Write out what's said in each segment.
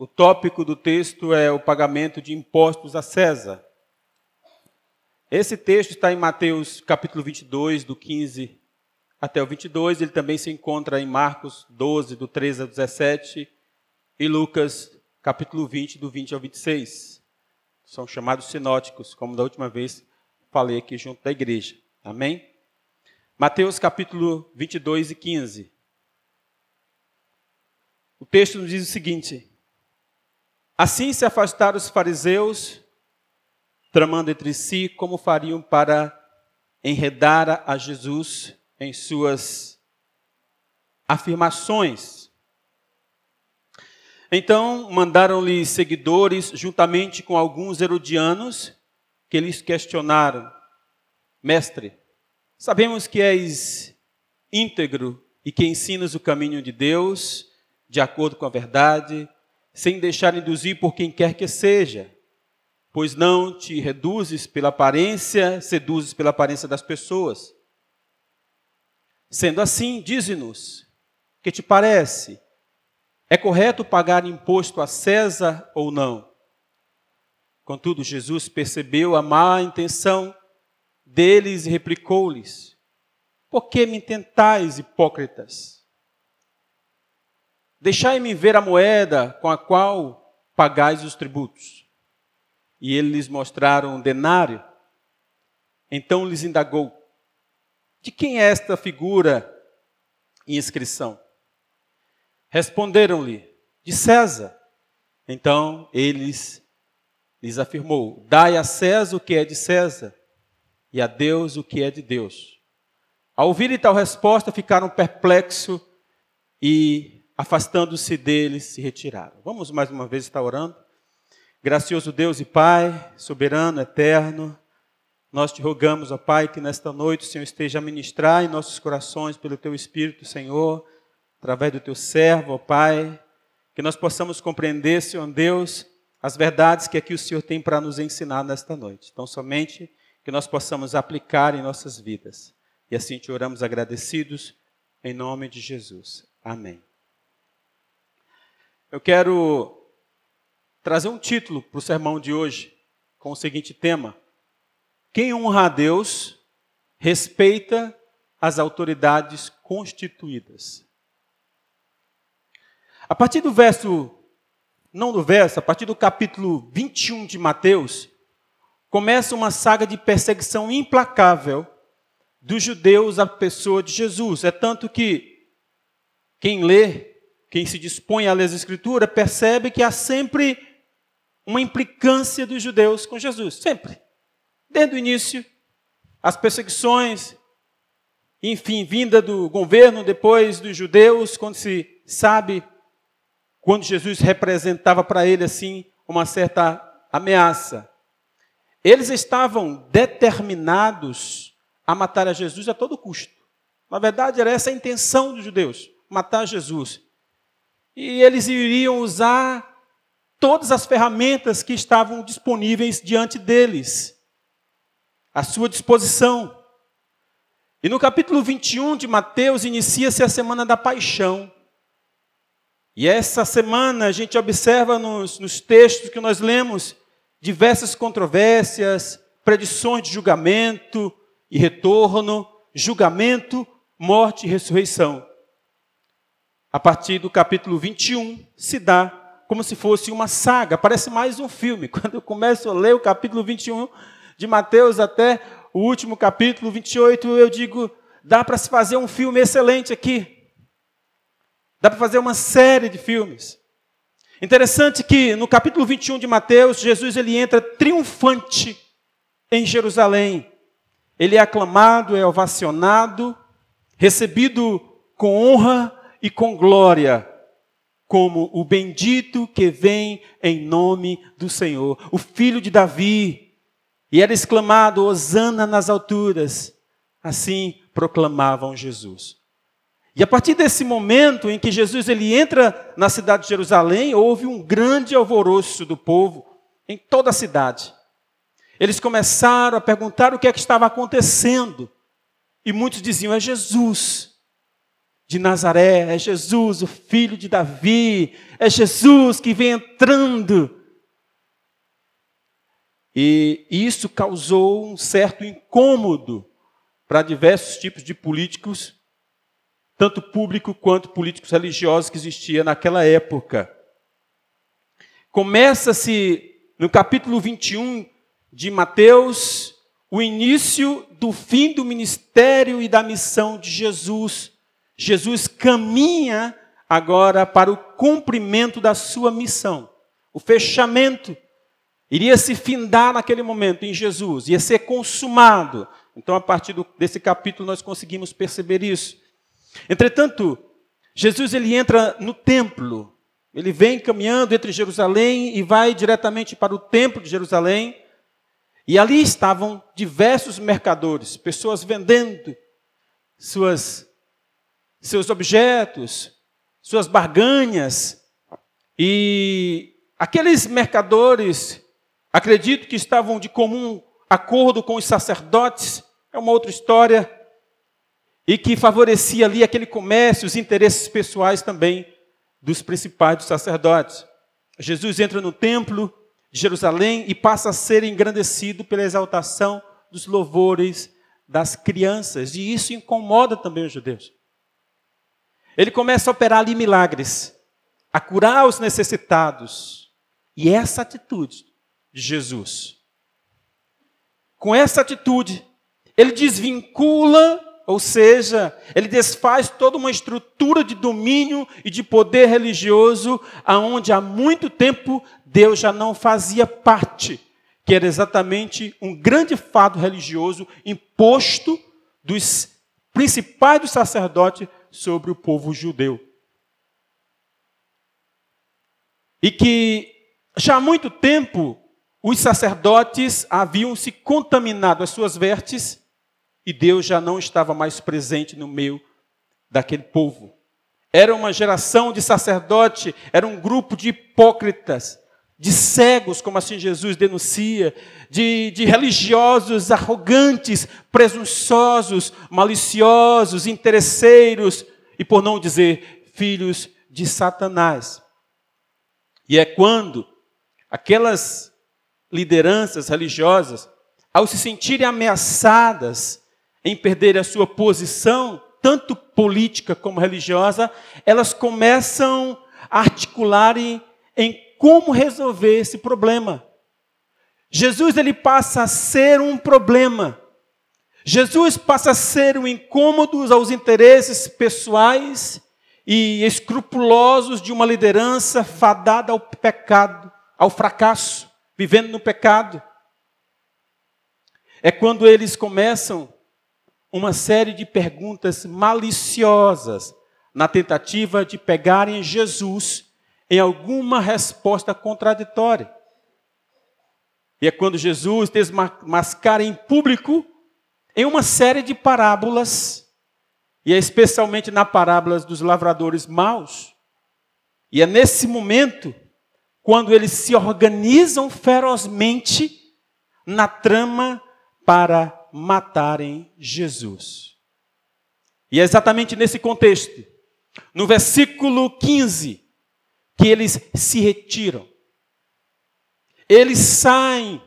O tópico do texto é o pagamento de impostos a César. Esse texto está em Mateus capítulo 22, do 15 até o 22. Ele também se encontra em Marcos 12, do 13 ao 17, e Lucas capítulo 20, do 20 ao 26. São chamados sinóticos, como da última vez falei aqui junto da igreja. Amém? Mateus capítulo 22 e 15. O texto nos diz o seguinte: Assim se afastaram os fariseus, tramando entre si como fariam para enredar a Jesus em suas afirmações. Então mandaram-lhe seguidores, juntamente com alguns herodianos, que lhes questionaram: Mestre, sabemos que és íntegro e que ensinas o caminho de Deus, de acordo com a verdade, sem deixar induzir por quem quer que seja, pois não te reduzes pela aparência, seduzes pela aparência das pessoas. Sendo assim, dize-nos, que te parece? É correto pagar imposto a César ou não? Contudo, Jesus percebeu a má intenção deles e replicou-lhes: Por que me tentais, hipócritas? Deixai-me ver a moeda com a qual pagais os tributos. E eles lhes mostraram um denário. Então lhes indagou: De quem é esta figura em inscrição? Responderam-lhe: De César. Então eles lhes afirmou: Dai a César o que é de César, e a Deus o que é de Deus. Ao ouvirem tal resposta, ficaram perplexos e, afastando-se deles, se retiraram. Vamos mais uma vez estar orando. Gracioso Deus e Pai, soberano, eterno, nós te rogamos, ó Pai, que nesta noite o Senhor esteja a ministrar em nossos corações pelo Teu Espírito, Senhor, através do Teu servo, ó Pai, que nós possamos compreender, Senhor Deus, as verdades que aqui o Senhor tem para nos ensinar nesta noite. Então, somente que nós possamos aplicar em nossas vidas. E assim te oramos agradecidos, em nome de Jesus. Amém. Eu quero trazer um título para o sermão de hoje, com o seguinte tema: Quem honra a Deus respeita as autoridades constituídas. A partir do verso não do verso, a partir do capítulo 21 de Mateus, começa uma saga de perseguição implacável dos judeus à pessoa de Jesus. É tanto que quem lê, quem se dispõe a ler as Escrituras, percebe que há sempre uma implicância dos judeus com Jesus. Sempre. Desde o início, as perseguições, enfim, vinda do governo, depois dos judeus, quando se sabe quando Jesus representava para ele assim uma certa ameaça. Eles estavam determinados a matar a Jesus a todo custo. Na verdade, era essa a intenção dos judeus, matar Jesus. E eles iriam usar todas as ferramentas que estavam disponíveis diante deles, à sua disposição. E no capítulo 21 de Mateus inicia-se a semana da paixão. E essa semana a gente observa nos, nos textos que nós lemos diversas controvérsias, predições de julgamento e retorno, julgamento, morte e ressurreição. A partir do capítulo 21 se dá como se fosse uma saga, parece mais um filme. Quando eu começo a ler o capítulo 21 de Mateus até o último capítulo 28, eu digo, dá para se fazer um filme excelente aqui. Dá para fazer uma série de filmes. Interessante que no capítulo 21 de Mateus, Jesus ele entra triunfante em Jerusalém. Ele é aclamado, é ovacionado, recebido com honra e com glória, como o bendito que vem em nome do Senhor, o filho de Davi. E era exclamado: Hosana nas alturas. Assim proclamavam Jesus. E a partir desse momento em que Jesus ele entra na cidade de Jerusalém, houve um grande alvoroço do povo em toda a cidade. Eles começaram a perguntar o que é que estava acontecendo. E muitos diziam: é Jesus. De Nazaré, é Jesus, o filho de Davi, é Jesus que vem entrando. E isso causou um certo incômodo para diversos tipos de políticos, tanto público quanto políticos religiosos que existia naquela época. Começa-se no capítulo 21 de Mateus o início do fim do ministério e da missão de Jesus. Jesus caminha agora para o cumprimento da sua missão, o fechamento iria se findar naquele momento em Jesus, ia ser consumado. Então, a partir desse capítulo, nós conseguimos perceber isso. Entretanto, Jesus ele entra no templo, ele vem caminhando entre Jerusalém e vai diretamente para o templo de Jerusalém. E ali estavam diversos mercadores, pessoas vendendo suas, seus objetos, suas barganhas. E aqueles mercadores Acredito que estavam de comum acordo com os sacerdotes, é uma outra história, e que favorecia ali aquele comércio, os interesses pessoais também dos principais dos sacerdotes. Jesus entra no templo de Jerusalém e passa a ser engrandecido pela exaltação dos louvores das crianças, e isso incomoda também os judeus. Ele começa a operar ali milagres, a curar os necessitados, e essa atitude de Jesus. Com essa atitude, ele desvincula, ou seja, ele desfaz toda uma estrutura de domínio e de poder religioso, aonde há muito tempo Deus já não fazia parte, que era exatamente um grande fado religioso imposto dos principais dos sacerdotes sobre o povo judeu. E que já há muito tempo os sacerdotes haviam se contaminado as suas vestes e Deus já não estava mais presente no meio daquele povo. Era uma geração de sacerdote, era um grupo de hipócritas, de cegos, como assim Jesus denuncia, de, de religiosos arrogantes, presunçosos, maliciosos, interesseiros e, por não dizer, filhos de Satanás. E é quando aquelas lideranças religiosas, ao se sentirem ameaçadas em perder a sua posição, tanto política como religiosa, elas começam a articular em, em como resolver esse problema. Jesus ele passa a ser um problema. Jesus passa a ser um incômodo aos interesses pessoais e escrupulosos de uma liderança fadada ao pecado, ao fracasso vivendo no pecado. É quando eles começam uma série de perguntas maliciosas na tentativa de pegarem Jesus em alguma resposta contraditória. E é quando Jesus desmascara em público em uma série de parábolas, e é especialmente na parábola dos lavradores maus. E é nesse momento quando eles se organizam ferozmente na trama para matarem Jesus. E é exatamente nesse contexto, no versículo 15, que eles se retiram. Eles saem,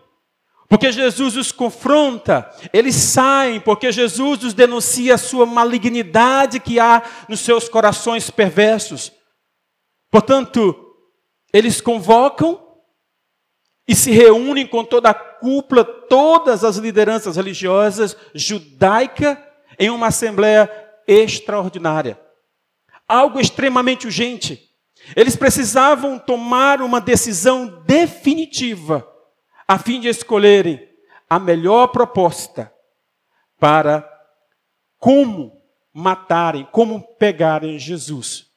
porque Jesus os confronta, eles saem, porque Jesus os denuncia a sua malignidade que há nos seus corações perversos. Portanto, eles convocam e se reúnem com toda a cúpula, todas as lideranças religiosas judaica, em uma assembleia extraordinária. Algo extremamente urgente. Eles precisavam tomar uma decisão definitiva, a fim de escolherem a melhor proposta para como matarem, como pegarem Jesus.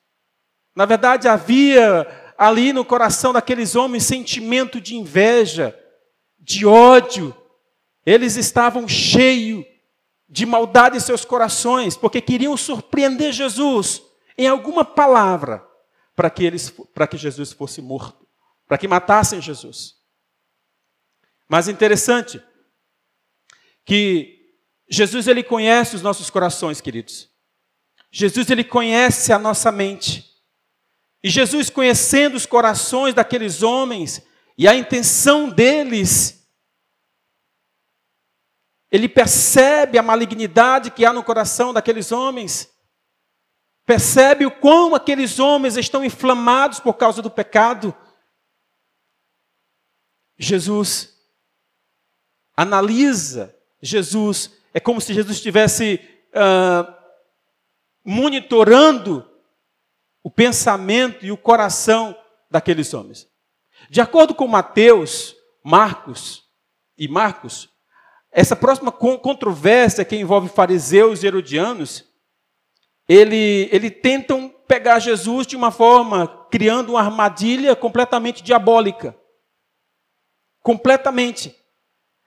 Na verdade, havia ali no coração daqueles homens sentimento de inveja, de ódio. Eles estavam cheios de maldade em seus corações, porque queriam surpreender Jesus em alguma palavra para que eles que Jesus fosse morto, para que matassem Jesus. Mas interessante que Jesus ele conhece os nossos corações, queridos. Jesus ele conhece a nossa mente. E Jesus conhecendo os corações daqueles homens e a intenção deles, ele percebe a malignidade que há no coração daqueles homens. Percebe o quão aqueles homens estão inflamados por causa do pecado. Jesus analisa, Jesus, é como se Jesus estivesse uh, monitorando o pensamento e o coração daqueles homens. De acordo com Mateus, Marcos e Marcos, essa próxima controvérsia que envolve fariseus e herodianos, ele, ele tentam pegar Jesus de uma forma, criando uma armadilha completamente diabólica. Completamente.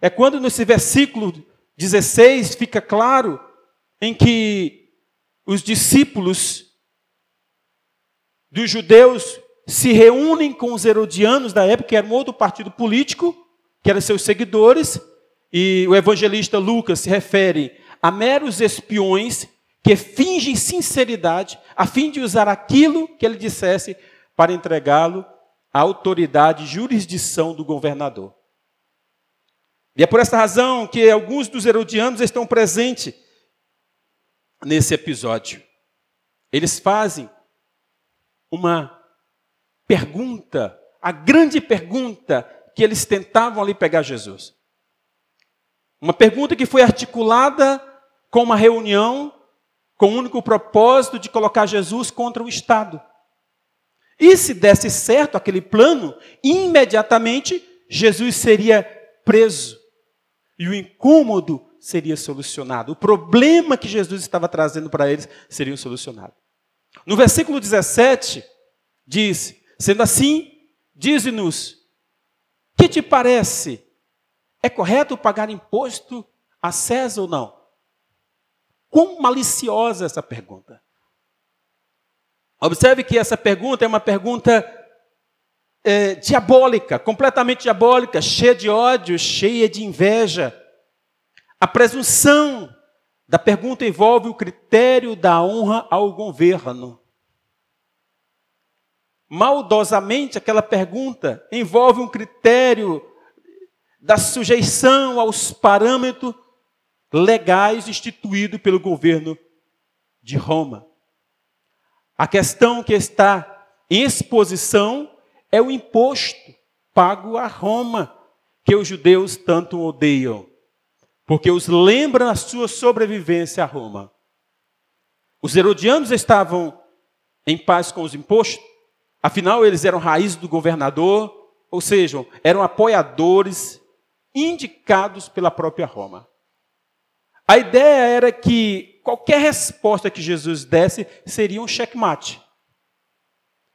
É quando nesse versículo 16 fica claro em que os discípulos dos judeus se reúnem com os herodianos da época, que era um outro partido político, que eram seus seguidores, e o evangelista Lucas se refere a meros espiões que fingem sinceridade a fim de usar aquilo que ele dissesse para entregá-lo à autoridade e jurisdição do governador. E é por essa razão que alguns dos herodianos estão presentes nesse episódio. Eles fazem uma pergunta, a grande pergunta que eles tentavam ali pegar Jesus. Uma pergunta que foi articulada com uma reunião com o único propósito de colocar Jesus contra o Estado. E se desse certo aquele plano, imediatamente Jesus seria preso. E o incômodo seria solucionado. O problema que Jesus estava trazendo para eles seria solucionado. No versículo 17, diz: Sendo assim, dize-nos, que te parece? É correto pagar imposto a César ou não? Quão maliciosa essa pergunta. Observe que essa pergunta é uma pergunta é, diabólica, completamente diabólica, cheia de ódio, cheia de inveja. A presunção da pergunta envolve o critério da honra ao governo. Maldosamente, aquela pergunta envolve um critério da sujeição aos parâmetros legais instituídos pelo governo de Roma. A questão que está em exposição é o imposto pago a Roma, que os judeus tanto odeiam porque os lembra a sua sobrevivência a Roma. Os herodianos estavam em paz com os impostos, afinal eles eram raízes do governador, ou seja, eram apoiadores indicados pela própria Roma. A ideia era que qualquer resposta que Jesus desse seria um checkmate.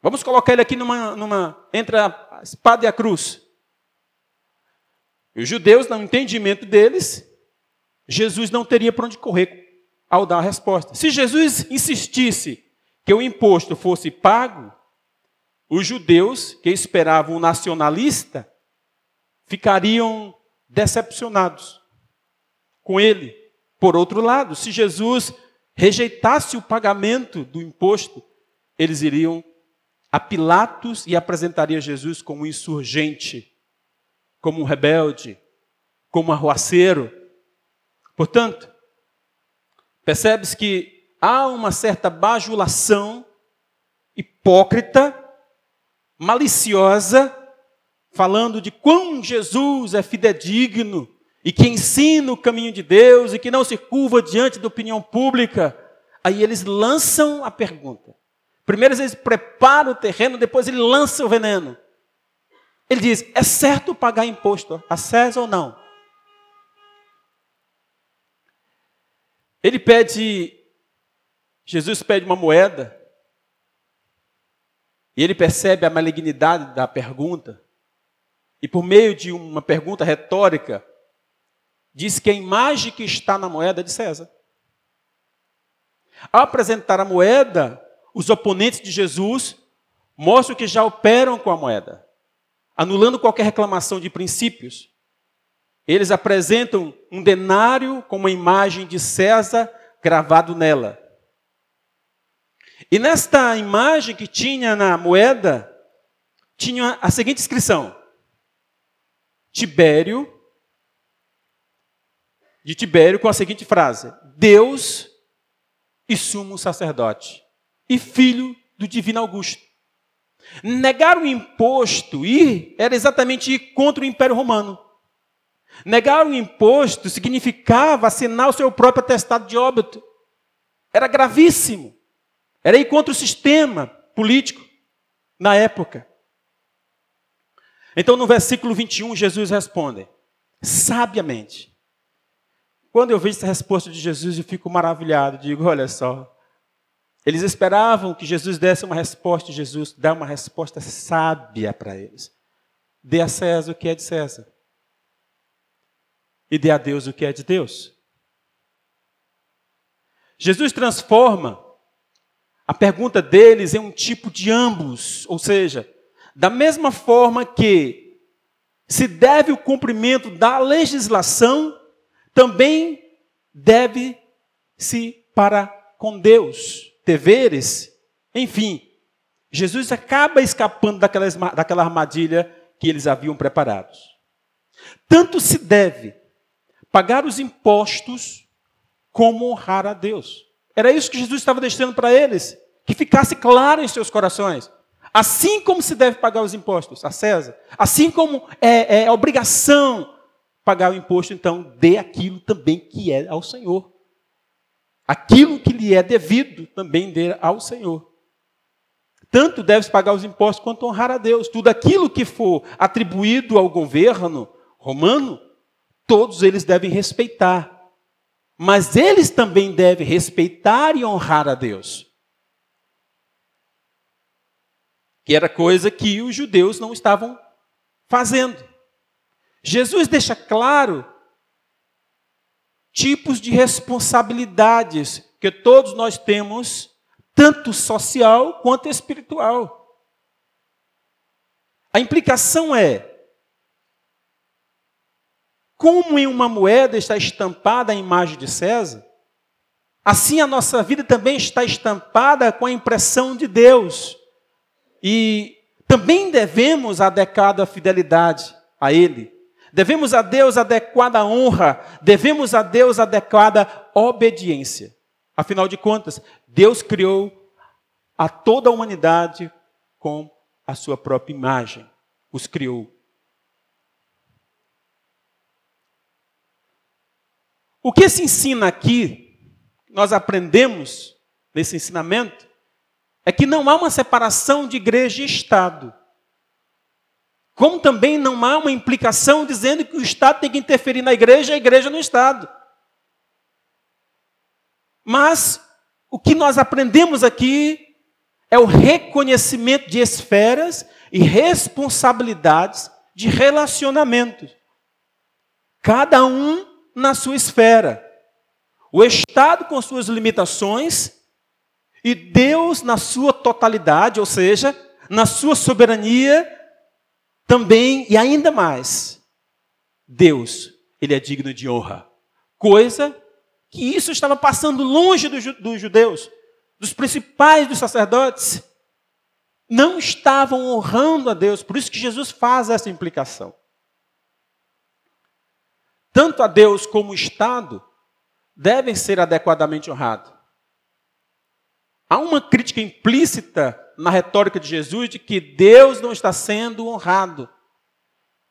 Vamos colocar ele aqui numa, numa entre a espada e a cruz. E os judeus, no entendimento deles, Jesus não teria para onde correr ao dar a resposta. Se Jesus insistisse que o imposto fosse pago, os judeus que esperavam um nacionalista ficariam decepcionados com ele. Por outro lado, se Jesus rejeitasse o pagamento do imposto, eles iriam a Pilatos e apresentariam Jesus como um insurgente, como um rebelde, como um arruaceiro. Portanto, percebes que há uma certa bajulação hipócrita, maliciosa, falando de quão Jesus é fidedigno e que ensina o caminho de Deus e que não se curva diante da opinião pública. Aí eles lançam a pergunta. Primeiro eles preparam o terreno, depois ele lança o veneno. Ele diz: é certo pagar imposto a César ou não? Ele pede, Jesus pede uma moeda, e ele percebe a malignidade da pergunta, e por meio de uma pergunta retórica, diz que a imagem que está na moeda é de César. Ao apresentar a moeda, os oponentes de Jesus mostram que já operam com a moeda, anulando qualquer reclamação de princípios. Eles apresentam um denário com uma imagem de César gravado nela. E nesta imagem que tinha na moeda, tinha a seguinte inscrição: Tibério, de Tibério, com a seguinte frase: Deus e sumo sacerdote, e filho do divino Augusto. Negar o imposto ir era exatamente ir contra o Império Romano. Negar o imposto significava assinar o seu próprio atestado de óbito. Era gravíssimo. Era ir contra o sistema político na época. Então, no versículo 21, Jesus responde, sabiamente. Quando eu vejo essa resposta de Jesus, eu fico maravilhado. Digo, olha só. Eles esperavam que Jesus desse uma resposta, e Jesus dá uma resposta sábia para eles. Dê a César o que é de César. E dê a Deus o que é de Deus. Jesus transforma a pergunta deles em um tipo de ambos, ou seja, da mesma forma que se deve o cumprimento da legislação, também deve-se para com Deus, deveres, enfim. Jesus acaba escapando daquela, daquela armadilha que eles haviam preparado. Tanto se deve pagar os impostos como honrar a Deus. Era isso que Jesus estava deixando para eles, que ficasse claro em seus corações. Assim como se deve pagar os impostos a César, assim como é, é obrigação pagar o imposto, então dê aquilo também que é ao Senhor. Aquilo que lhe é devido também dê ao Senhor. Tanto deve pagar os impostos quanto honrar a Deus. Tudo aquilo que for atribuído ao governo romano, todos eles devem respeitar. Mas eles também devem respeitar e honrar a Deus. que era coisa que os judeus não estavam fazendo. Jesus deixa claro tipos de responsabilidades que todos nós temos, tanto social quanto espiritual. A implicação é: como em uma moeda está estampada a imagem de César, assim a nossa vida também está estampada com a impressão de Deus. E também devemos adequada fidelidade a Ele. Devemos a Deus adequada honra, devemos a Deus adequada obediência. Afinal de contas, Deus criou a toda a humanidade com a sua própria imagem, os criou. O que se ensina aqui, nós aprendemos nesse ensinamento, é que não há uma separação de igreja e Estado. Como também não há uma implicação dizendo que o Estado tem que interferir na igreja e a igreja no Estado. Mas o que nós aprendemos aqui é o reconhecimento de esferas e responsabilidades de relacionamentos. Cada um na sua esfera. O Estado com suas limitações e Deus, na sua totalidade, ou seja, na sua soberania, também e ainda mais, Deus, ele é digno de honra. Coisa que isso estava passando longe dos judeus, dos principais dos sacerdotes. Não estavam honrando a Deus, por isso que Jesus faz essa implicação. Tanto a Deus como o Estado devem ser adequadamente honrados. Há uma crítica implícita na retórica de Jesus de que Deus não está sendo honrado.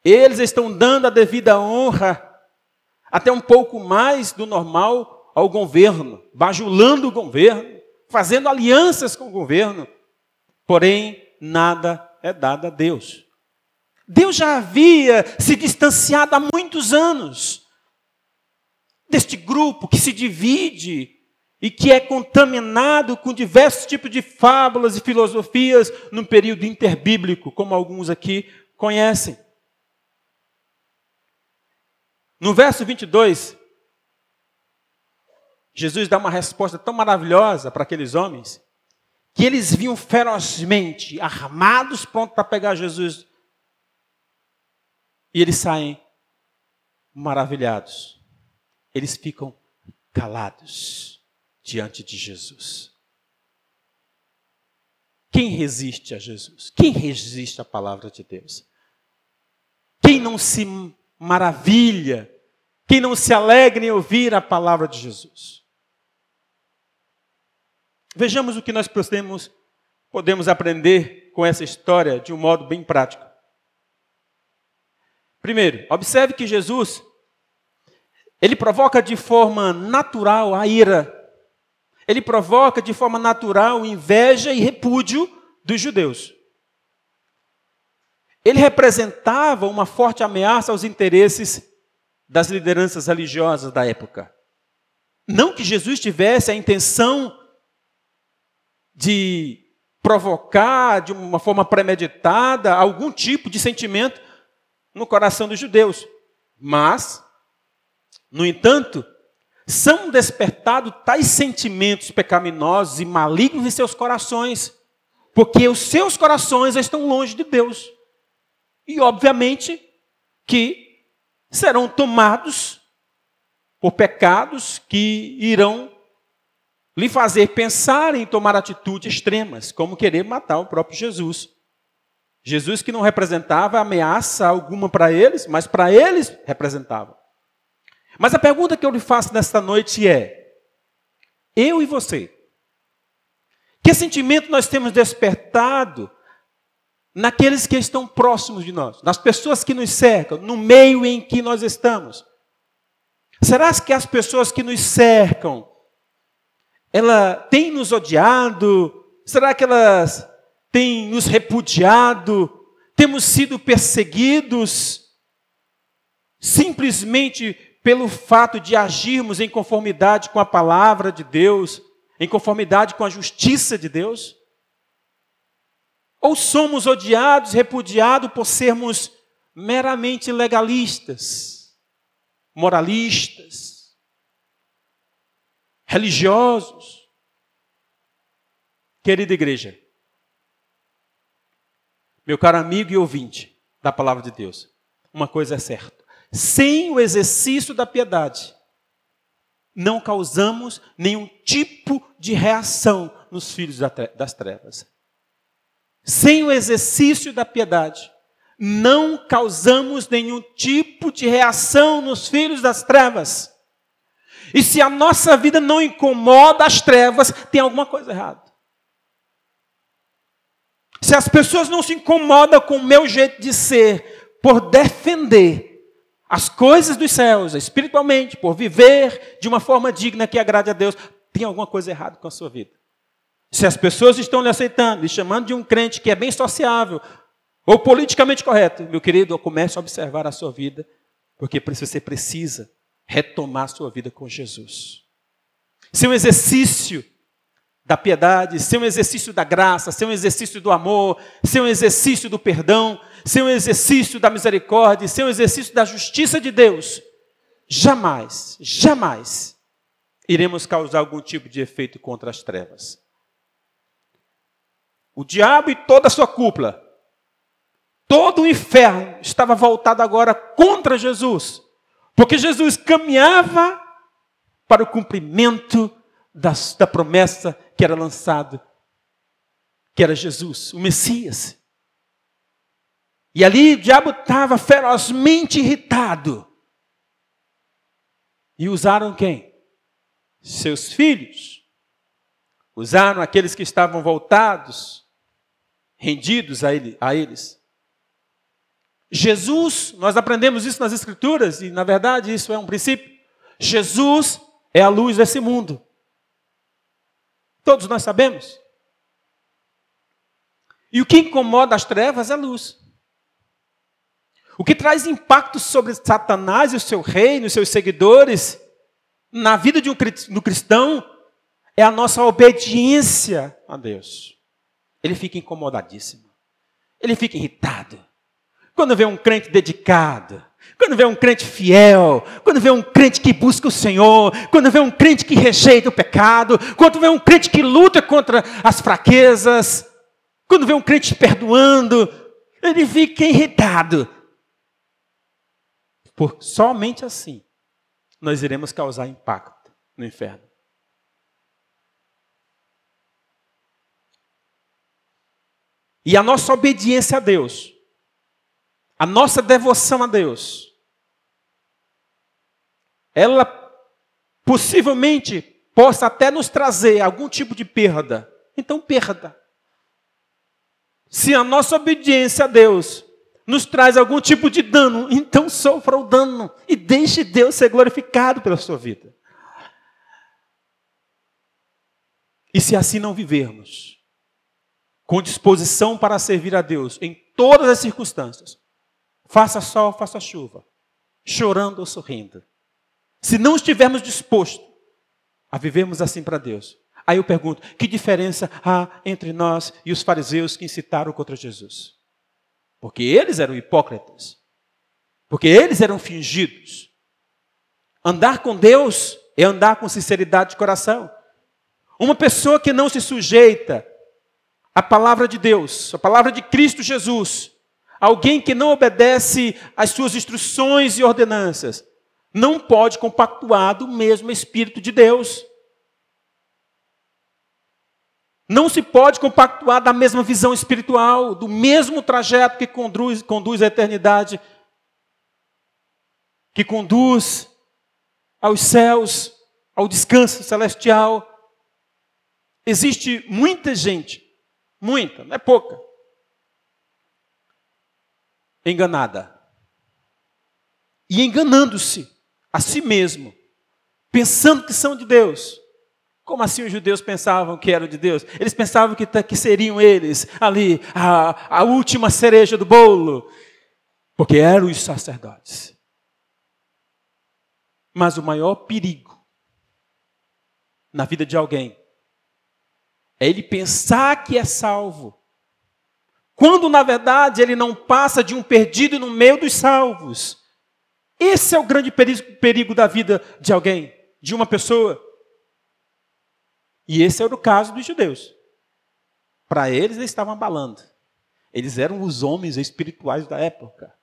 Eles estão dando a devida honra, até um pouco mais do normal, ao governo, bajulando o governo, fazendo alianças com o governo. Porém, nada é dado a Deus. Deus já havia se distanciado há muitos anos deste grupo que se divide e que é contaminado com diversos tipos de fábulas e filosofias no período interbíblico, como alguns aqui conhecem. No verso 22, Jesus dá uma resposta tão maravilhosa para aqueles homens, que eles vinham ferozmente, armados, prontos para pegar Jesus. E eles saem maravilhados. Eles ficam calados diante de Jesus. Quem resiste a Jesus? Quem resiste à palavra de Deus? Quem não se maravilha? Quem não se alegra em ouvir a palavra de Jesus? Vejamos o que nós podemos, podemos aprender com essa história de um modo bem prático. Primeiro, observe que Jesus ele provoca de forma natural a ira ele provoca de forma natural inveja e repúdio dos judeus. Ele representava uma forte ameaça aos interesses das lideranças religiosas da época. Não que Jesus tivesse a intenção de provocar de uma forma premeditada algum tipo de sentimento no coração dos judeus, mas, no entanto, são despertados tais sentimentos pecaminosos e malignos em seus corações, porque os seus corações estão longe de Deus. E, obviamente, que serão tomados por pecados que irão lhe fazer pensar em tomar atitudes extremas, como querer matar o próprio Jesus. Jesus que não representava ameaça alguma para eles, mas para eles representava. Mas a pergunta que eu lhe faço nesta noite é: eu e você, que sentimento nós temos despertado naqueles que estão próximos de nós, nas pessoas que nos cercam, no meio em que nós estamos? Será que as pessoas que nos cercam, ela têm nos odiado? Será que elas têm nos repudiado? Temos sido perseguidos simplesmente pelo fato de agirmos em conformidade com a palavra de Deus, em conformidade com a justiça de Deus? Ou somos odiados, repudiados por sermos meramente legalistas, moralistas, religiosos? Querida igreja, meu caro amigo e ouvinte da palavra de Deus, uma coisa é certa sem o exercício da piedade, não causamos nenhum tipo de reação nos filhos das trevas. Sem o exercício da piedade, não causamos nenhum tipo de reação nos filhos das trevas. E se a nossa vida não incomoda as trevas, tem alguma coisa errada. Se as pessoas não se incomodam com o meu jeito de ser, por defender as coisas dos céus, espiritualmente, por viver de uma forma digna que agrade a Deus, tem alguma coisa errada com a sua vida. Se as pessoas estão lhe aceitando, lhe chamando de um crente que é bem sociável, ou politicamente correto, meu querido, comece a observar a sua vida, porque você precisa retomar a sua vida com Jesus. Se um exercício da piedade, ser um exercício da graça, ser um exercício do amor, ser um exercício do perdão, ser um exercício da misericórdia, ser um exercício da justiça de Deus. Jamais, jamais iremos causar algum tipo de efeito contra as trevas. O diabo e toda a sua cúpula, todo o inferno estava voltado agora contra Jesus, porque Jesus caminhava para o cumprimento da, da promessa que era lançado, que era Jesus, o Messias. E ali o diabo estava ferozmente irritado. E usaram quem? Seus filhos. Usaram aqueles que estavam voltados, rendidos a, ele, a eles. Jesus, nós aprendemos isso nas Escrituras, e na verdade isso é um princípio. Jesus é a luz desse mundo. Todos nós sabemos. E o que incomoda as trevas é a luz. O que traz impacto sobre Satanás e o seu reino, os seus seguidores, na vida de um cristão, é a nossa obediência a Deus. Ele fica incomodadíssimo. Ele fica irritado. Quando vê um crente dedicado, quando vê um crente fiel, quando vê um crente que busca o Senhor, quando vê um crente que rejeita o pecado, quando vê um crente que luta contra as fraquezas, quando vê um crente perdoando, ele fica irritado. Por somente assim nós iremos causar impacto no inferno. E a nossa obediência a Deus, a nossa devoção a Deus, ela possivelmente possa até nos trazer algum tipo de perda. Então, perda. Se a nossa obediência a Deus nos traz algum tipo de dano, então sofra o dano e deixe Deus ser glorificado pela sua vida. E se assim não vivermos, com disposição para servir a Deus em todas as circunstâncias, faça sol, faça chuva, chorando ou sorrindo, se não estivermos dispostos a vivermos assim para Deus, aí eu pergunto: que diferença há entre nós e os fariseus que incitaram contra Jesus? Porque eles eram hipócritas. Porque eles eram fingidos. Andar com Deus é andar com sinceridade de coração. Uma pessoa que não se sujeita à palavra de Deus, à palavra de Cristo Jesus, alguém que não obedece às suas instruções e ordenanças, não pode compactuar do mesmo Espírito de Deus. Não se pode compactuar da mesma visão espiritual, do mesmo trajeto que conduz, conduz à eternidade, que conduz aos céus, ao descanso celestial. Existe muita gente, muita, não é pouca, enganada. E enganando-se a si mesmo, pensando que são de Deus como assim os judeus pensavam que eram de Deus? Eles pensavam que, que seriam eles ali a, a última cereja do bolo, porque eram os sacerdotes. Mas o maior perigo na vida de alguém é ele pensar que é salvo, quando na verdade ele não passa de um perdido no meio dos salvos. Esse é o grande perigo, da vida de alguém, de uma pessoa. E esse era o caso dos judeus. Para eles, eles estavam abalando. Eles eram os homens espirituais da época.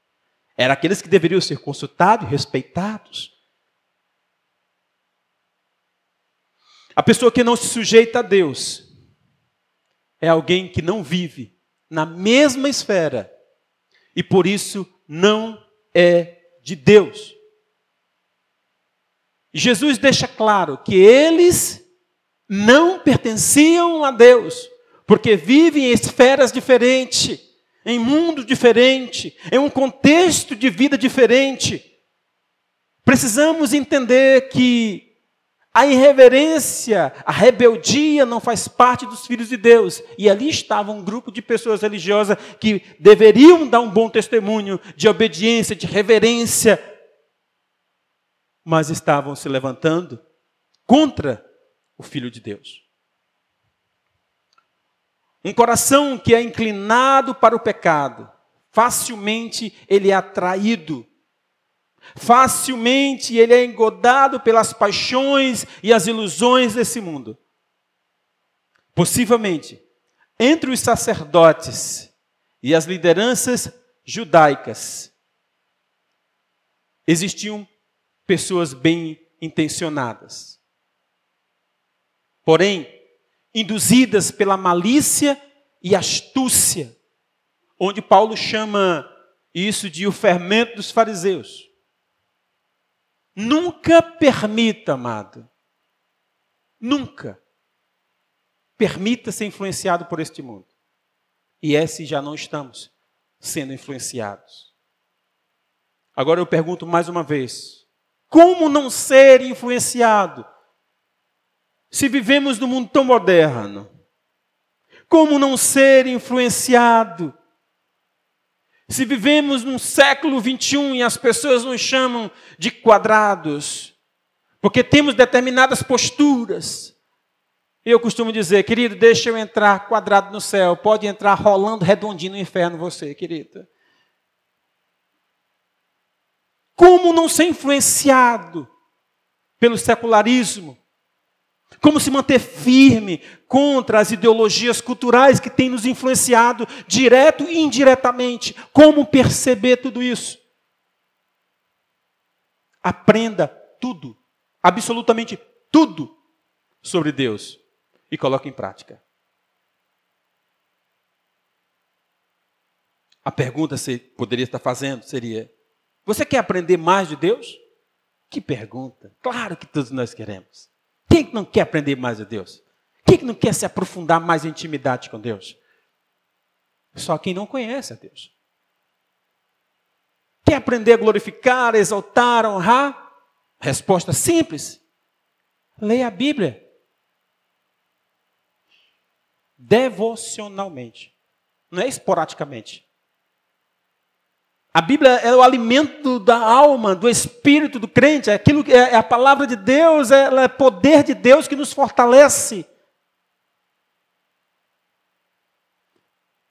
Eram aqueles que deveriam ser consultados e respeitados. A pessoa que não se sujeita a Deus é alguém que não vive na mesma esfera e por isso não é de Deus. Jesus deixa claro que eles não pertenciam a Deus, porque vivem em esferas diferentes, em mundo diferente, em um contexto de vida diferente. Precisamos entender que a irreverência, a rebeldia não faz parte dos filhos de Deus. E ali estava um grupo de pessoas religiosas que deveriam dar um bom testemunho de obediência, de reverência, mas estavam se levantando contra o Filho de Deus. Um coração que é inclinado para o pecado, facilmente ele é atraído, facilmente ele é engodado pelas paixões e as ilusões desse mundo. Possivelmente, entre os sacerdotes e as lideranças judaicas, existiam pessoas bem intencionadas porém, induzidas pela malícia e astúcia, onde Paulo chama isso de o fermento dos fariseus. Nunca permita, amado, nunca permita ser influenciado por este mundo. E é se já não estamos sendo influenciados. Agora eu pergunto mais uma vez: como não ser influenciado se vivemos num mundo tão moderno, como não ser influenciado? Se vivemos num século 21 e as pessoas nos chamam de quadrados, porque temos determinadas posturas. Eu costumo dizer, querido, deixa eu entrar quadrado no céu, pode entrar rolando redondinho no inferno você, querida. Como não ser influenciado pelo secularismo? Como se manter firme contra as ideologias culturais que têm nos influenciado direto e indiretamente. Como perceber tudo isso? Aprenda tudo, absolutamente tudo sobre Deus e coloque em prática. A pergunta que você poderia estar fazendo seria: Você quer aprender mais de Deus? Que pergunta! Claro que todos nós queremos. Quem não quer aprender mais de Deus? Quem não quer se aprofundar mais em intimidade com Deus? Só quem não conhece a Deus. Quer aprender a glorificar, a exaltar, a honrar? Resposta simples. Leia a Bíblia. Devocionalmente. Não é esporadicamente. A Bíblia é o alimento da alma, do espírito do crente, é aquilo que é, é a palavra de Deus, é, é poder de Deus que nos fortalece.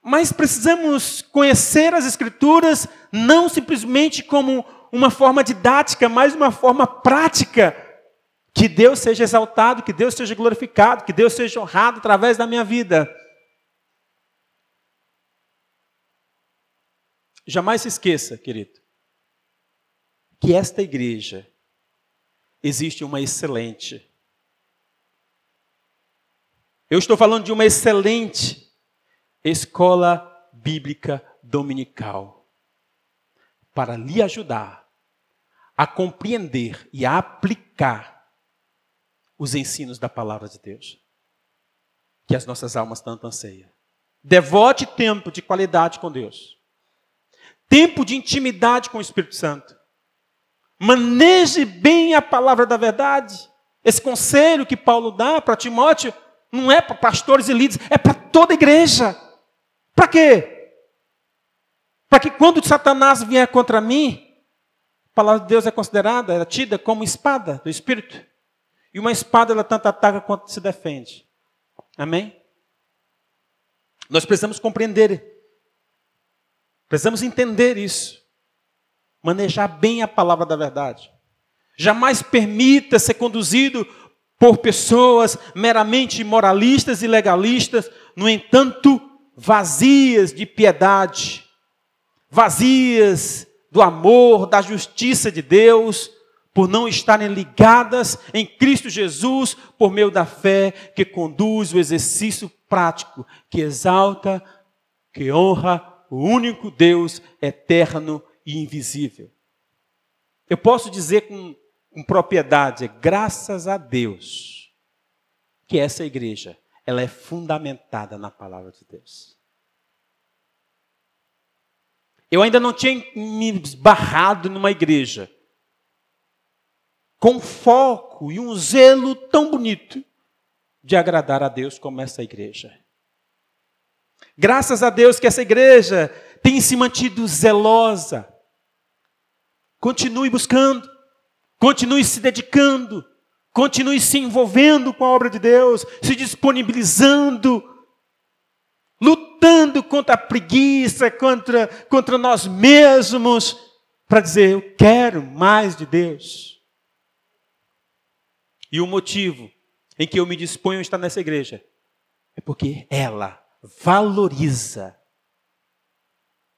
Mas precisamos conhecer as Escrituras não simplesmente como uma forma didática, mas uma forma prática. Que Deus seja exaltado, que Deus seja glorificado, que Deus seja honrado através da minha vida. Jamais se esqueça, querido, que esta igreja existe uma excelente. Eu estou falando de uma excelente escola bíblica dominical para lhe ajudar a compreender e a aplicar os ensinos da palavra de Deus que as nossas almas tanto anseiam. Devote tempo de qualidade com Deus. Tempo de intimidade com o Espírito Santo. Maneje bem a palavra da verdade. Esse conselho que Paulo dá para Timóteo não é para pastores e líderes, é para toda a igreja. Para quê? Para que quando Satanás vier contra mim, a palavra de Deus é considerada, é tida como espada do Espírito. E uma espada, ela tanto ataca quanto se defende. Amém? Nós precisamos compreender, precisamos entender isso. Manejar bem a palavra da verdade. Jamais permita ser conduzido por pessoas meramente moralistas e legalistas, no entanto, vazias de piedade, vazias do amor, da justiça de Deus, por não estarem ligadas em Cristo Jesus por meio da fé que conduz o exercício prático, que exalta, que honra o único Deus eterno e invisível. Eu posso dizer com, com propriedade, graças a Deus, que essa igreja ela é fundamentada na palavra de Deus. Eu ainda não tinha me esbarrado numa igreja com foco e um zelo tão bonito de agradar a Deus como essa igreja. Graças a Deus que essa igreja tem se mantido zelosa. Continue buscando, continue se dedicando, Continue se envolvendo com a obra de Deus, se disponibilizando, lutando contra a preguiça, contra, contra nós mesmos, para dizer: Eu quero mais de Deus. E o motivo em que eu me disponho a estar nessa igreja é porque ela valoriza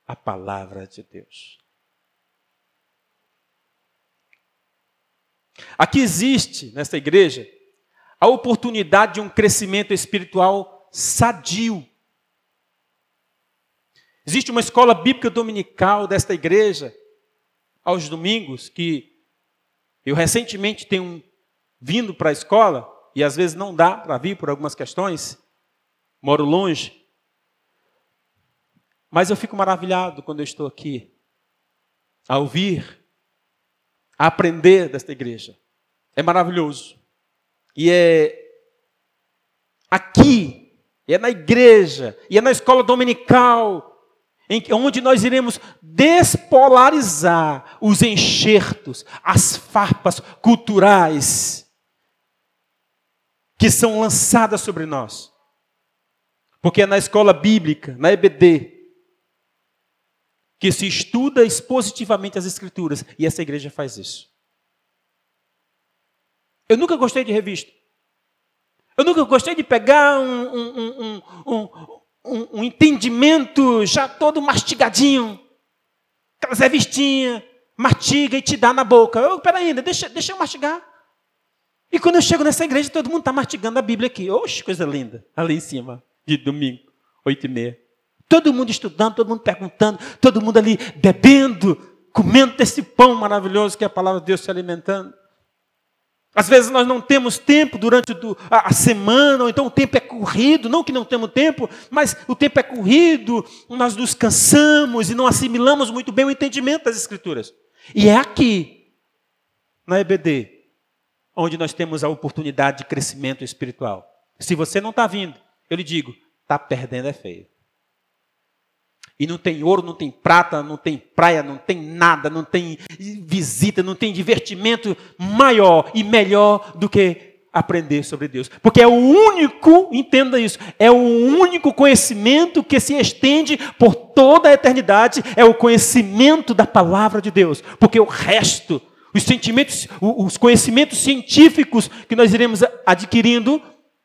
a palavra de Deus. Aqui existe, nesta igreja, a oportunidade de um crescimento espiritual sadio. Existe uma escola bíblica dominical desta igreja, aos domingos, que eu recentemente tenho vindo para a escola, e às vezes não dá para vir por algumas questões, moro longe. Mas eu fico maravilhado quando eu estou aqui, a ouvir a aprender desta igreja. É maravilhoso. E é aqui, é na igreja, e é na escola dominical, em, onde nós iremos despolarizar os enxertos, as farpas culturais que são lançadas sobre nós. Porque é na escola bíblica, na EBD, que se estuda expositivamente as Escrituras, e essa igreja faz isso. Eu nunca gostei de revista. Eu nunca gostei de pegar um, um, um, um entendimento já todo mastigadinho. Aquelas revistinhas, mastiga e te dá na boca. Eu, peraí, deixa, deixa eu mastigar. E quando eu chego nessa igreja, todo mundo está mastigando a Bíblia aqui. Oxe, coisa linda. Ali em cima, de domingo, oito e meia. Todo mundo estudando, todo mundo perguntando, todo mundo ali bebendo, comendo desse pão maravilhoso que é a palavra de Deus se alimentando. Às vezes nós não temos tempo durante a semana, ou então o tempo é corrido, não que não temos tempo, mas o tempo é corrido, nós nos cansamos e não assimilamos muito bem o entendimento das Escrituras. E é aqui, na EBD, onde nós temos a oportunidade de crescimento espiritual. Se você não está vindo, eu lhe digo, está perdendo é feio. E não tem ouro, não tem prata, não tem praia, não tem nada, não tem visita, não tem divertimento maior e melhor do que aprender sobre Deus. Porque é o único, entenda isso, é o único conhecimento que se estende por toda a eternidade, é o conhecimento da palavra de Deus. Porque o resto, os sentimentos, os conhecimentos científicos que nós iremos adquirindo,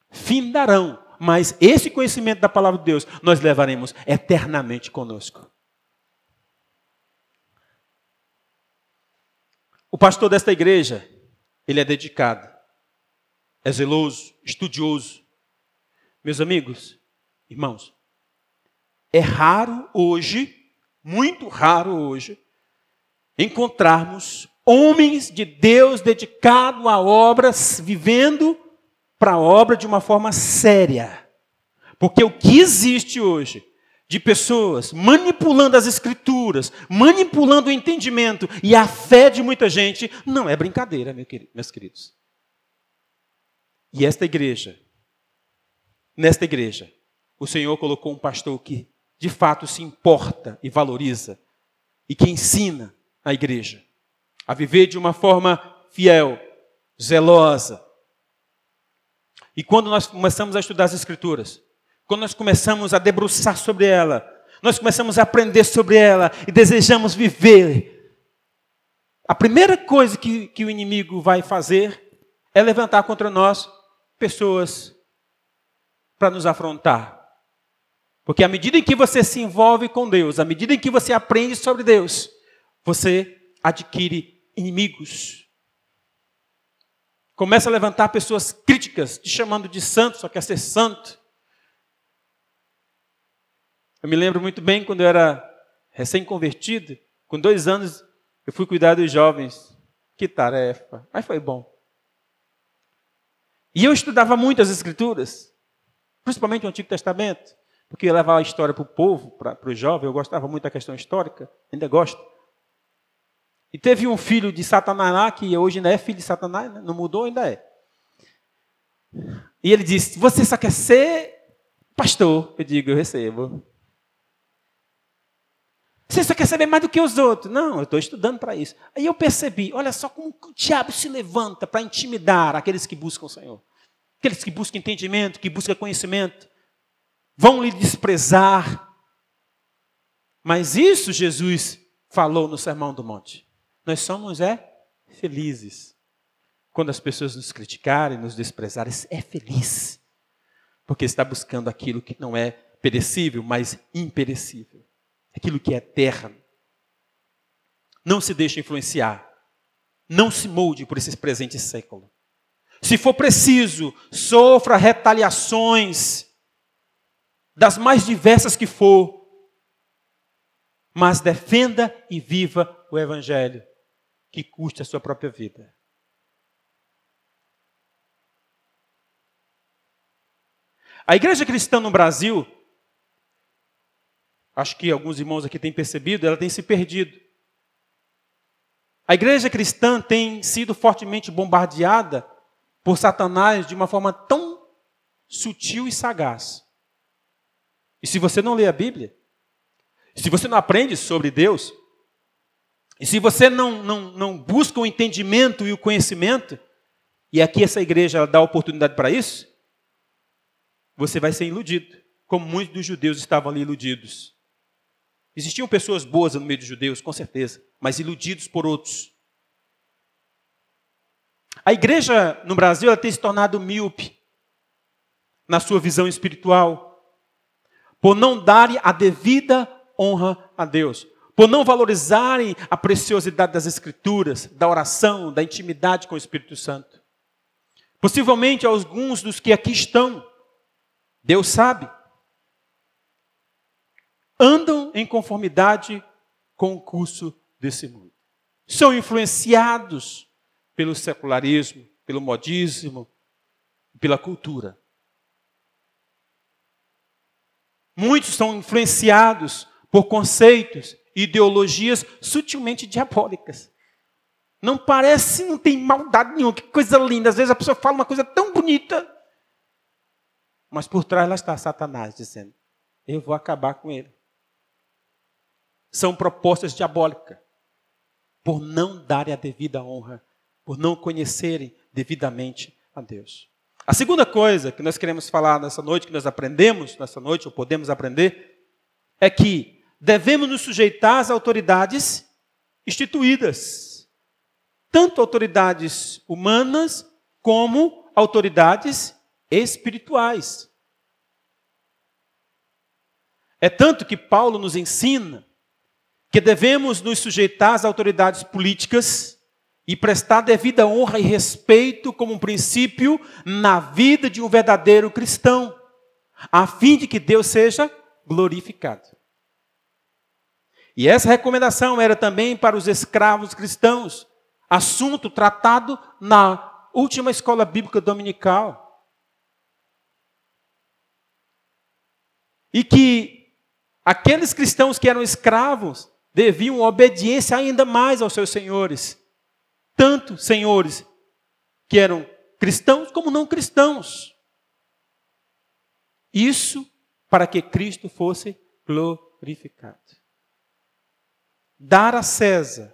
findarão mas esse conhecimento da palavra de Deus nós levaremos eternamente conosco. O pastor desta igreja, ele é dedicado, é zeloso, estudioso. Meus amigos, irmãos, é raro hoje, muito raro hoje, encontrarmos homens de Deus dedicados a obras, vivendo para a obra de uma forma séria. Porque o que existe hoje de pessoas manipulando as escrituras, manipulando o entendimento e a fé de muita gente, não é brincadeira, meus queridos. E esta igreja, nesta igreja, o Senhor colocou um pastor que de fato se importa e valoriza e que ensina a igreja a viver de uma forma fiel, zelosa, e quando nós começamos a estudar as Escrituras, quando nós começamos a debruçar sobre ela, nós começamos a aprender sobre ela e desejamos viver, a primeira coisa que, que o inimigo vai fazer é levantar contra nós pessoas para nos afrontar. Porque à medida em que você se envolve com Deus, à medida em que você aprende sobre Deus, você adquire inimigos. Começa a levantar pessoas críticas, te chamando de santo, só quer ser santo. Eu me lembro muito bem quando eu era recém-convertido, com dois anos, eu fui cuidar dos jovens. Que tarefa, mas foi bom. E eu estudava muito as Escrituras, principalmente o Antigo Testamento, porque eu levava a história para o povo, para, para o jovem, eu gostava muito da questão histórica, ainda gosto. E teve um filho de Satanás que hoje ainda é filho de Satanás, né? não mudou, ainda é. E ele disse: Você só quer ser pastor? Eu digo: Eu recebo. Você só quer saber mais do que os outros? Não, eu estou estudando para isso. Aí eu percebi: olha só como o diabo se levanta para intimidar aqueles que buscam o Senhor. Aqueles que buscam entendimento, que buscam conhecimento. Vão lhe desprezar. Mas isso Jesus falou no Sermão do Monte. Nós somos é felizes. Quando as pessoas nos criticarem, nos desprezarem, é feliz. Porque está buscando aquilo que não é perecível, mas imperecível. Aquilo que é eterno. Não se deixe influenciar. Não se molde por esse presente século. Se for preciso, sofra retaliações das mais diversas que for, mas defenda e viva o Evangelho que custe a sua própria vida. A igreja cristã no Brasil, acho que alguns irmãos aqui têm percebido, ela tem se perdido. A igreja cristã tem sido fortemente bombardeada por Satanás de uma forma tão sutil e sagaz. E se você não lê a Bíblia, se você não aprende sobre Deus, e se você não, não, não busca o entendimento e o conhecimento, e aqui essa igreja dá oportunidade para isso, você vai ser iludido, como muitos dos judeus estavam ali iludidos. Existiam pessoas boas no meio dos judeus, com certeza, mas iludidos por outros. A igreja no Brasil tem se tornado míope na sua visão espiritual, por não dar a devida honra a Deus por não valorizarem a preciosidade das Escrituras, da oração, da intimidade com o Espírito Santo. Possivelmente alguns dos que aqui estão, Deus sabe. andam em conformidade com o curso desse mundo. São influenciados pelo secularismo, pelo modismo, pela cultura. Muitos são influenciados por conceitos, ideologias sutilmente diabólicas. Não parece, não tem maldade nenhuma, que coisa linda. Às vezes a pessoa fala uma coisa tão bonita, mas por trás lá está Satanás dizendo: Eu vou acabar com ele. São propostas diabólicas, por não darem a devida honra, por não conhecerem devidamente a Deus. A segunda coisa que nós queremos falar nessa noite, que nós aprendemos nessa noite, ou podemos aprender, é que devemos nos sujeitar às autoridades instituídas, tanto autoridades humanas como autoridades espirituais. É tanto que Paulo nos ensina que devemos nos sujeitar às autoridades políticas e prestar devida honra e respeito como um princípio na vida de um verdadeiro cristão, a fim de que Deus seja glorificado. E essa recomendação era também para os escravos cristãos, assunto tratado na última escola bíblica dominical. E que aqueles cristãos que eram escravos deviam obediência ainda mais aos seus senhores tanto senhores que eram cristãos como não cristãos. Isso para que Cristo fosse glorificado. Dar a César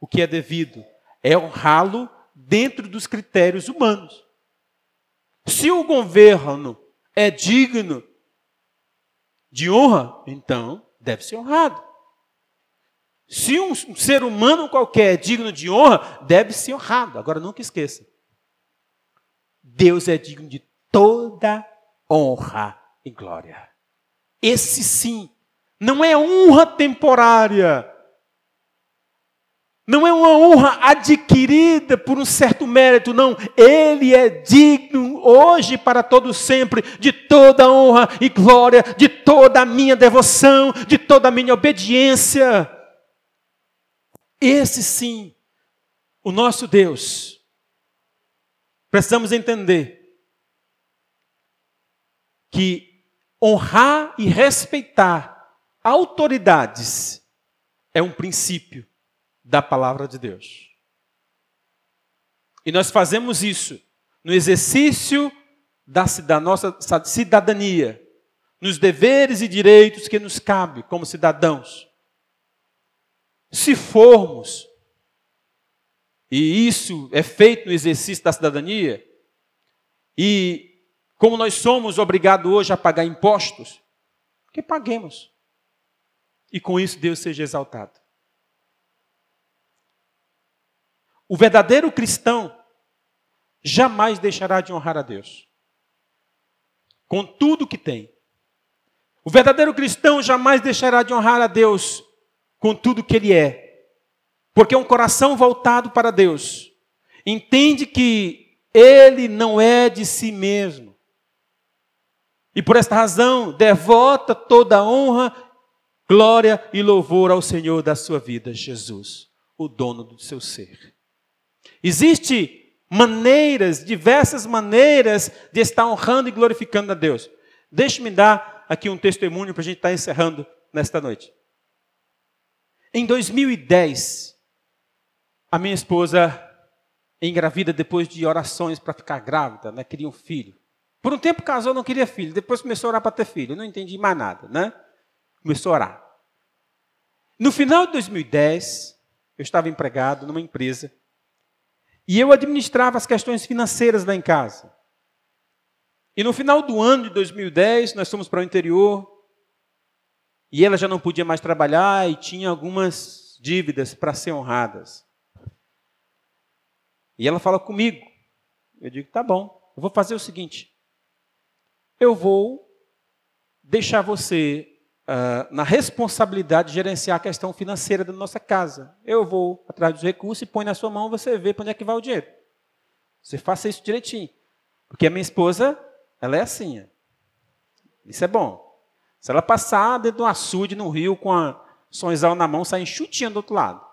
o que é devido é honrá-lo dentro dos critérios humanos. Se o governo é digno de honra, então deve ser honrado. Se um ser humano qualquer é digno de honra, deve ser honrado. Agora nunca esqueça. Deus é digno de toda honra e glória. Esse sim, não é honra temporária. Não é uma honra adquirida por um certo mérito, não. Ele é digno hoje para todo sempre de toda honra e glória, de toda a minha devoção, de toda a minha obediência. Esse sim, o nosso Deus. Precisamos entender que honrar e respeitar autoridades é um princípio da palavra de Deus. E nós fazemos isso no exercício da, da, nossa cidadania, nos deveres e direitos que nos cabe como cidadãos. Se formos, e isso é feito no exercício da cidadania, e como nós somos obrigados hoje a pagar impostos, que paguemos. E com isso Deus seja exaltado. O verdadeiro cristão jamais deixará de honrar a Deus. Com tudo que tem. O verdadeiro cristão jamais deixará de honrar a Deus com tudo que ele é. Porque é um coração voltado para Deus. Entende que ele não é de si mesmo. E por esta razão, devota toda a honra, glória e louvor ao Senhor da sua vida, Jesus, o dono do seu ser. Existe maneiras, diversas maneiras de estar honrando e glorificando a Deus. Deixe-me dar aqui um testemunho para a gente estar encerrando nesta noite. Em 2010, a minha esposa engravida depois de orações para ficar grávida, né? Queria um filho. Por um tempo casou, não queria filho. Depois começou a orar para ter filho. não entendi mais nada, né? Começou a orar. No final de 2010, eu estava empregado numa empresa e eu administrava as questões financeiras lá em casa. E no final do ano de 2010, nós fomos para o interior e ela já não podia mais trabalhar e tinha algumas dívidas para ser honradas. E ela fala comigo. Eu digo: tá bom, eu vou fazer o seguinte. Eu vou deixar você uh, na responsabilidade de gerenciar a questão financeira da nossa casa. Eu vou atrás dos recursos e põe na sua mão, você vê para onde é que vai o dinheiro. Você faça isso direitinho. Porque a minha esposa, ela é assim. Isso é bom. Se ela passar dentro de um açude no rio com a sonzal na mão, sai chutinha do outro lado.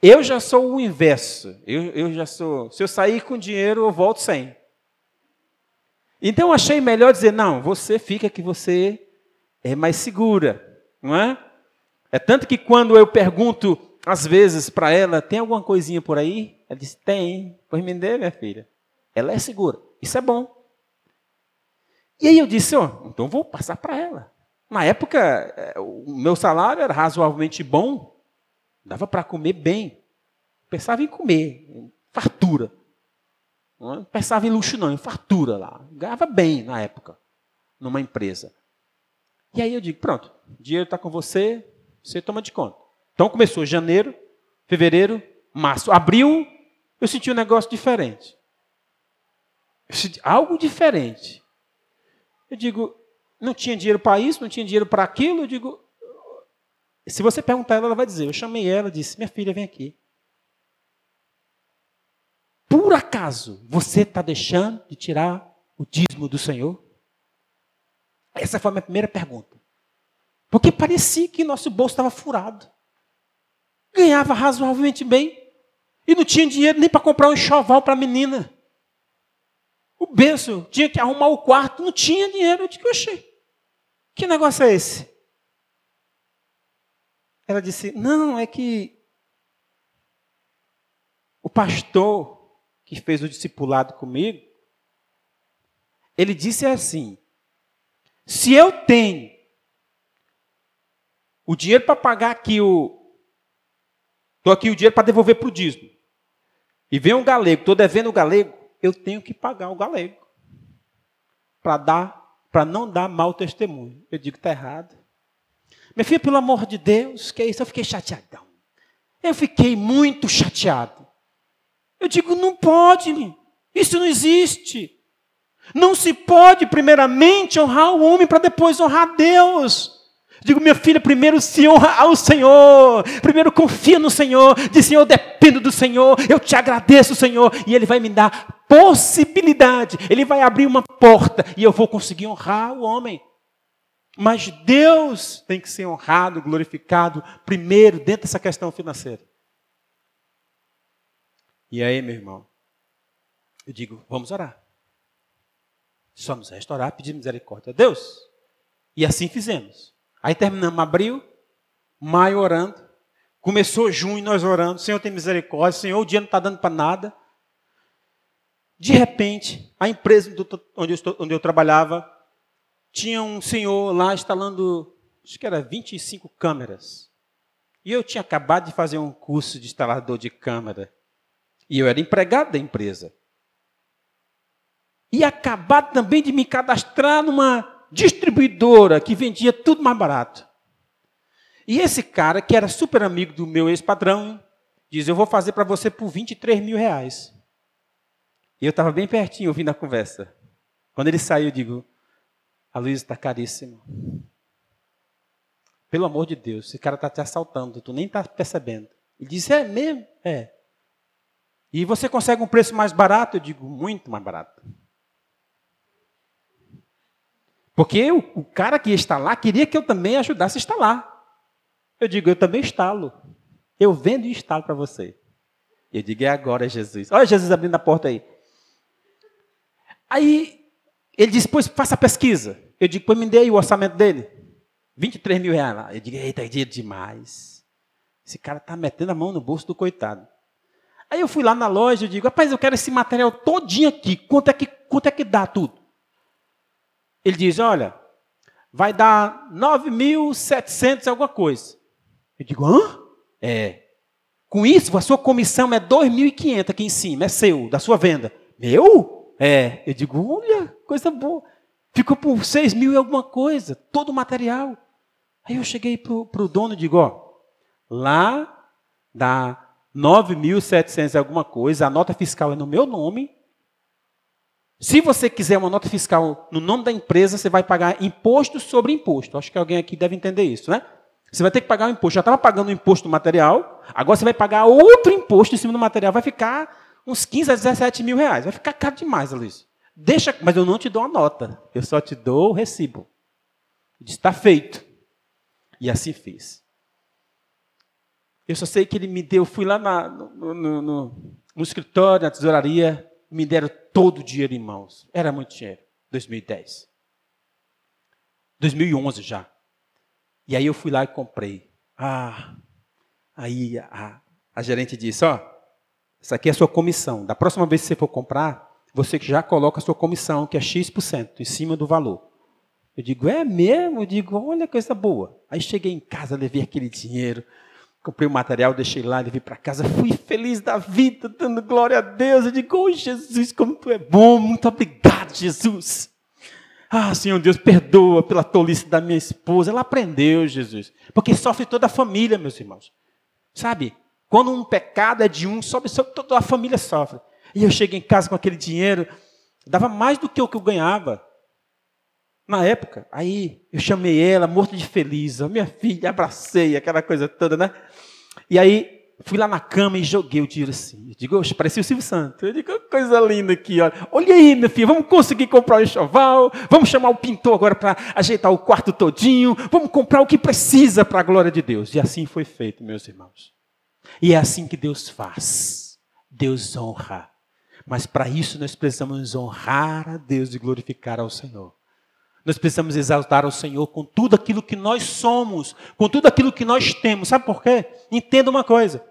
Eu já sou o inverso. Eu, eu já sou. Se eu sair com dinheiro, eu volto sem. Então achei melhor dizer, não, você fica que você é mais segura, não é? É tanto que quando eu pergunto, às vezes, para ela, tem alguma coisinha por aí? Ela diz, tem. Pois me dê, minha filha. Ela é segura. Isso é bom. E aí eu disse, ó, oh, então vou passar para ela. Na época, é, o meu salário era razoavelmente bom, dava para comer bem. Pensava em comer, fartura. Não pensava em luxo, não, em fartura lá. Ganhava bem na época, numa empresa. E aí eu digo: pronto, o dinheiro está com você, você toma de conta. Então começou janeiro, fevereiro, março. Abril, eu senti um negócio diferente. algo diferente. Eu digo: não tinha dinheiro para isso, não tinha dinheiro para aquilo. Eu digo: se você perguntar ela, ela vai dizer. Eu chamei ela disse: minha filha, vem aqui. Por acaso você está deixando de tirar o dízimo do Senhor? Essa foi a minha primeira pergunta. Porque parecia que nosso bolso estava furado. Ganhava razoavelmente bem. E não tinha dinheiro nem para comprar um enxoval para a menina. O berço tinha que arrumar o quarto, não tinha dinheiro. Eu disse, oxê, que negócio é esse? Ela disse, não, é que o pastor que fez o discipulado comigo, ele disse assim: se eu tenho o dinheiro para pagar aqui o. Estou aqui o dinheiro para devolver para o dízimo. E vem um galego, estou devendo o galego, eu tenho que pagar o galego. Para dar, para não dar mau testemunho. Eu digo, está errado. Minha filha, pelo amor de Deus, que é isso? Eu fiquei chateadão. Eu fiquei muito chateado. Eu digo, não pode, isso não existe. Não se pode, primeiramente, honrar o homem para depois honrar Deus. Digo, minha filha, primeiro se honra ao Senhor, primeiro confia no Senhor, diz, Senhor, eu dependo do Senhor, eu te agradeço, Senhor, e Ele vai me dar possibilidade, Ele vai abrir uma porta e eu vou conseguir honrar o homem. Mas Deus tem que ser honrado, glorificado, primeiro, dentro dessa questão financeira. E aí, meu irmão, eu digo, vamos orar. Só nos resta orar, pedir misericórdia a Deus. E assim fizemos. Aí terminamos abril, maio orando. Começou junho nós orando. Senhor tem misericórdia. Senhor, o dia não está dando para nada. De repente, a empresa onde eu, estou, onde eu trabalhava tinha um senhor lá instalando, acho que era 25 câmeras. E eu tinha acabado de fazer um curso de instalador de câmera. E eu era empregado da empresa. E acabado também de me cadastrar numa distribuidora que vendia tudo mais barato. E esse cara, que era super amigo do meu ex-padrão, diz: Eu vou fazer para você por 23 mil reais. E eu estava bem pertinho ouvindo a conversa. Quando ele saiu, eu digo: A Luísa está caríssimo. Pelo amor de Deus, esse cara está te assaltando, tu nem está percebendo. Ele disse: É mesmo? É. E você consegue um preço mais barato? Eu digo, muito mais barato. Porque o, o cara que ia instalar queria que eu também ajudasse a instalar. Eu digo, eu também instalo. Eu vendo e instalo para você. Eu digo, é agora, Jesus. Olha Jesus abrindo a porta aí. Aí ele disse, pois faça a pesquisa. Eu digo, pois me dê aí o orçamento dele. 23 mil reais lá. Eu digo, eita, é dinheiro demais. Esse cara está metendo a mão no bolso do coitado. Aí eu fui lá na loja e digo, rapaz, eu quero esse material todinho aqui. Quanto é que, quanto é que dá tudo? Ele diz, olha, vai dar 9.700 alguma coisa. Eu digo, hã? É. Com isso, a sua comissão é 2.500 aqui em cima, é seu, da sua venda. Meu? É. Eu digo, olha, coisa boa. Ficou por 6 mil e alguma coisa, todo o material. Aí eu cheguei para o dono e digo, ó, lá dá 9.700 alguma coisa, a nota fiscal é no meu nome. Se você quiser uma nota fiscal no nome da empresa, você vai pagar imposto sobre imposto. Acho que alguém aqui deve entender isso, né? Você vai ter que pagar o imposto. Já estava pagando o imposto do material, agora você vai pagar outro imposto em cima do material. Vai ficar uns 15 a 17 mil reais. Vai ficar caro demais, Luiz. Deixa, mas eu não te dou a nota. Eu só te dou o recibo. Está feito. E assim fiz. Eu só sei que ele me deu, fui lá na, no, no, no, no escritório, na tesouraria, me deram todo o dinheiro em mãos. Era muito dinheiro. 2010. 2011 já. E aí eu fui lá e comprei. Ah, aí a, a gerente disse: Ó, essa aqui é a sua comissão. Da próxima vez que você for comprar, você já coloca a sua comissão, que é X% em cima do valor. Eu digo, é mesmo? Eu digo, olha coisa boa. Aí cheguei em casa, levei aquele dinheiro, comprei o material, deixei lá, levei para casa, fui feliz da vida, dando glória a Deus. Eu digo, oh Jesus, como tu é bom, muito obrigado, Jesus. Ah, Senhor Deus, perdoa pela tolice da minha esposa. Ela aprendeu, Jesus. Porque sofre toda a família, meus irmãos. Sabe? Quando um pecado é de um, sobe, sobe toda a família sofre. E eu cheguei em casa com aquele dinheiro, dava mais do que o que eu ganhava. Na época, aí eu chamei ela, morto de feliz, minha filha, abracei, aquela coisa toda, né? E aí fui lá na cama e joguei o dinheiro assim. Eu digo, parecia o Silvio Santos. Eu digo, coisa linda aqui, olha. Olha aí, meu filho, vamos conseguir comprar o enxoval, vamos chamar o pintor agora para ajeitar o quarto todinho, vamos comprar o que precisa para a glória de Deus. E assim foi feito, meus irmãos. E é assim que Deus faz. Deus honra. Mas para isso nós precisamos honrar a Deus e glorificar ao Senhor. Nós precisamos exaltar ao Senhor com tudo aquilo que nós somos, com tudo aquilo que nós temos. Sabe por quê? Entenda uma coisa.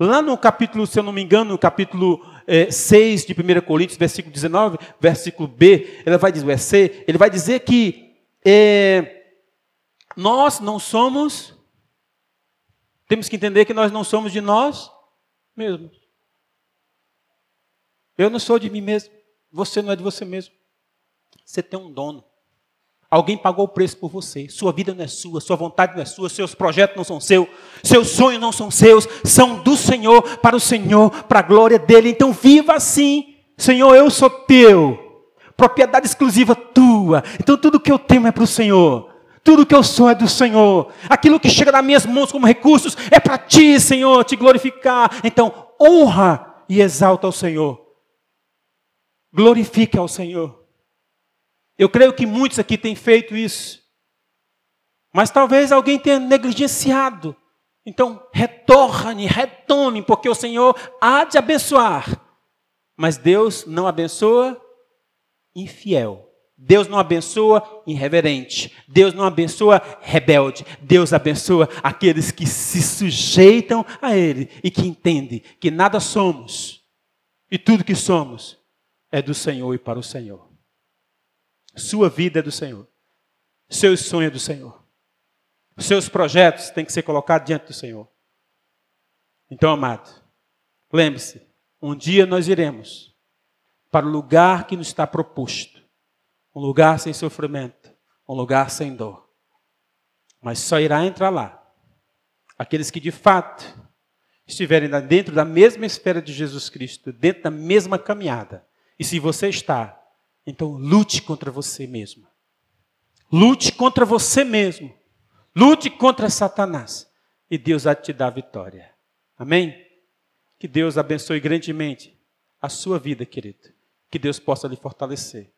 Lá no capítulo, se eu não me engano, no capítulo é, 6 de 1 Coríntios, versículo 19, versículo B, ele vai dizer, C, ele vai dizer que é, nós não somos temos que entender que nós não somos de nós mesmos. Eu não sou de mim mesmo. Você não é de você mesmo. Você tem um dono. Alguém pagou o preço por você. Sua vida não é sua, sua vontade não é sua, seus projetos não são seus, seus sonhos não são seus, são do Senhor, para o Senhor, para a glória dele. Então viva assim. Senhor, eu sou teu. Propriedade exclusiva tua. Então tudo que eu tenho é para o Senhor. Tudo que eu sou é do Senhor. Aquilo que chega nas minhas mãos como recursos é para ti, Senhor, te glorificar. Então, honra e exalta ao Senhor. Glorifique ao Senhor. Eu creio que muitos aqui têm feito isso. Mas talvez alguém tenha negligenciado. Então, retorne, retome, porque o Senhor há de abençoar. Mas Deus não abençoa infiel. Deus não abençoa irreverente. Deus não abençoa rebelde. Deus abençoa aqueles que se sujeitam a Ele e que entendem que nada somos e tudo que somos é do Senhor e para o Senhor. Sua vida é do Senhor. Seus sonhos é do Senhor. Seus projetos têm que ser colocados diante do Senhor. Então, amado, lembre-se: um dia nós iremos para o lugar que nos está proposto um lugar sem sofrimento, um lugar sem dor. Mas só irá entrar lá aqueles que de fato estiverem dentro da mesma esfera de Jesus Cristo, dentro da mesma caminhada. E se você está, então lute contra você mesmo. Lute contra você mesmo. Lute contra Satanás. E Deus vai te dar vitória. Amém? Que Deus abençoe grandemente a sua vida, querido. Que Deus possa lhe fortalecer.